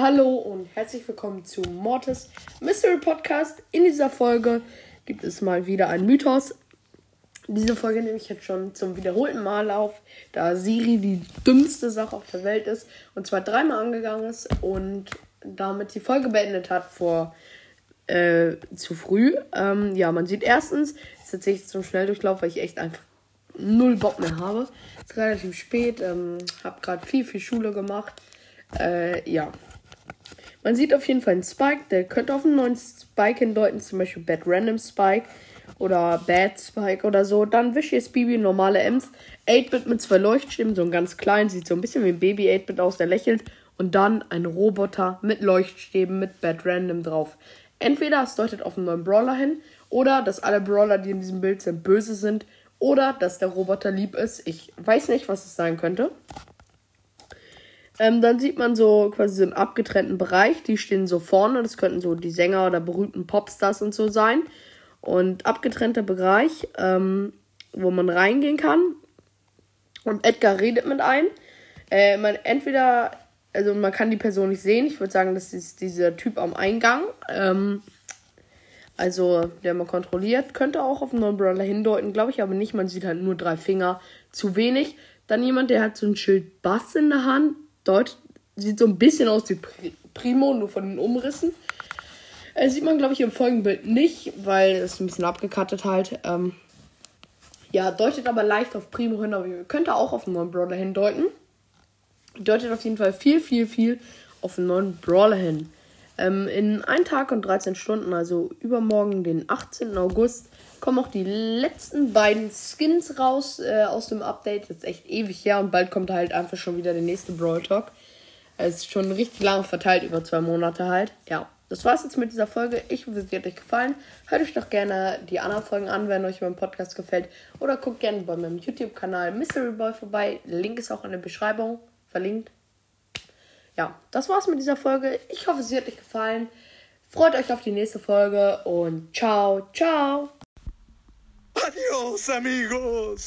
Hallo und herzlich willkommen zu Mortis Mystery Podcast. In dieser Folge gibt es mal wieder einen Mythos. Diese Folge nehme ich jetzt schon zum wiederholten Mal auf, da Siri die dümmste Sache auf der Welt ist und zwar dreimal angegangen ist und damit die Folge beendet hat vor äh, zu früh. Ähm, ja, man sieht erstens, ist tatsächlich zum Schnelldurchlauf, weil ich echt einfach null Bock mehr habe. Ist relativ spät, ähm, habe gerade viel, viel Schule gemacht. Äh, ja, man sieht auf jeden Fall einen Spike, der könnte auf einen neuen Spike hindeuten, zum Beispiel Bad Random Spike oder Bad Spike oder so. Dann Vicious Baby, normale Ems. 8-Bit mit zwei Leuchtstimmen, so ein ganz klein, sieht so ein bisschen wie ein Baby 8-Bit aus, der lächelt. Und dann ein Roboter mit Leuchtstäben mit Bad Random drauf. Entweder es deutet auf einen neuen Brawler hin, oder dass alle Brawler, die in diesem Bild sind, böse sind, oder dass der Roboter lieb ist. Ich weiß nicht, was es sein könnte. Ähm, dann sieht man so quasi so einen abgetrennten Bereich. Die stehen so vorne. Das könnten so die Sänger oder berühmten Popstars und so sein. Und abgetrennter Bereich, ähm, wo man reingehen kann. Und Edgar redet mit einem. Äh, man entweder, also man kann die Person nicht sehen. Ich würde sagen, das ist dieser Typ am Eingang. Ähm, also, der man kontrolliert, könnte auch auf einen neuen Brawler hindeuten, glaube ich, aber nicht. Man sieht halt nur drei Finger. Zu wenig. Dann jemand, der hat so ein Schild Bass in der Hand Deutsch sieht so ein bisschen aus wie Primo, nur von den Umrissen. Äh, sieht man, glaube ich, im Folgenbild nicht, weil es ein bisschen abgekattet halt. Ähm, ja, deutet aber leicht auf Primo hin, aber könnte auch auf einen neuen Brawler hindeuten. Deutet auf jeden Fall viel, viel, viel auf einen neuen Brawler hin. Ähm, in 1 Tag und 13 Stunden, also übermorgen, den 18. August, kommen auch die letzten beiden Skins raus äh, aus dem Update. Das ist echt ewig her und bald kommt halt einfach schon wieder der nächste Brawl Talk. Es ist schon richtig lange verteilt, über zwei Monate halt. Ja, das war's jetzt mit dieser Folge. Ich hoffe, sie hat euch gefallen. Hört euch doch gerne die anderen Folgen an, wenn euch mein Podcast gefällt. Oder guckt gerne bei meinem YouTube-Kanal Mystery Boy vorbei. Link ist auch in der Beschreibung verlinkt. Ja, das war's mit dieser Folge. Ich hoffe, sie hat euch gefallen. Freut euch auf die nächste Folge und ciao, ciao. Adiós amigos.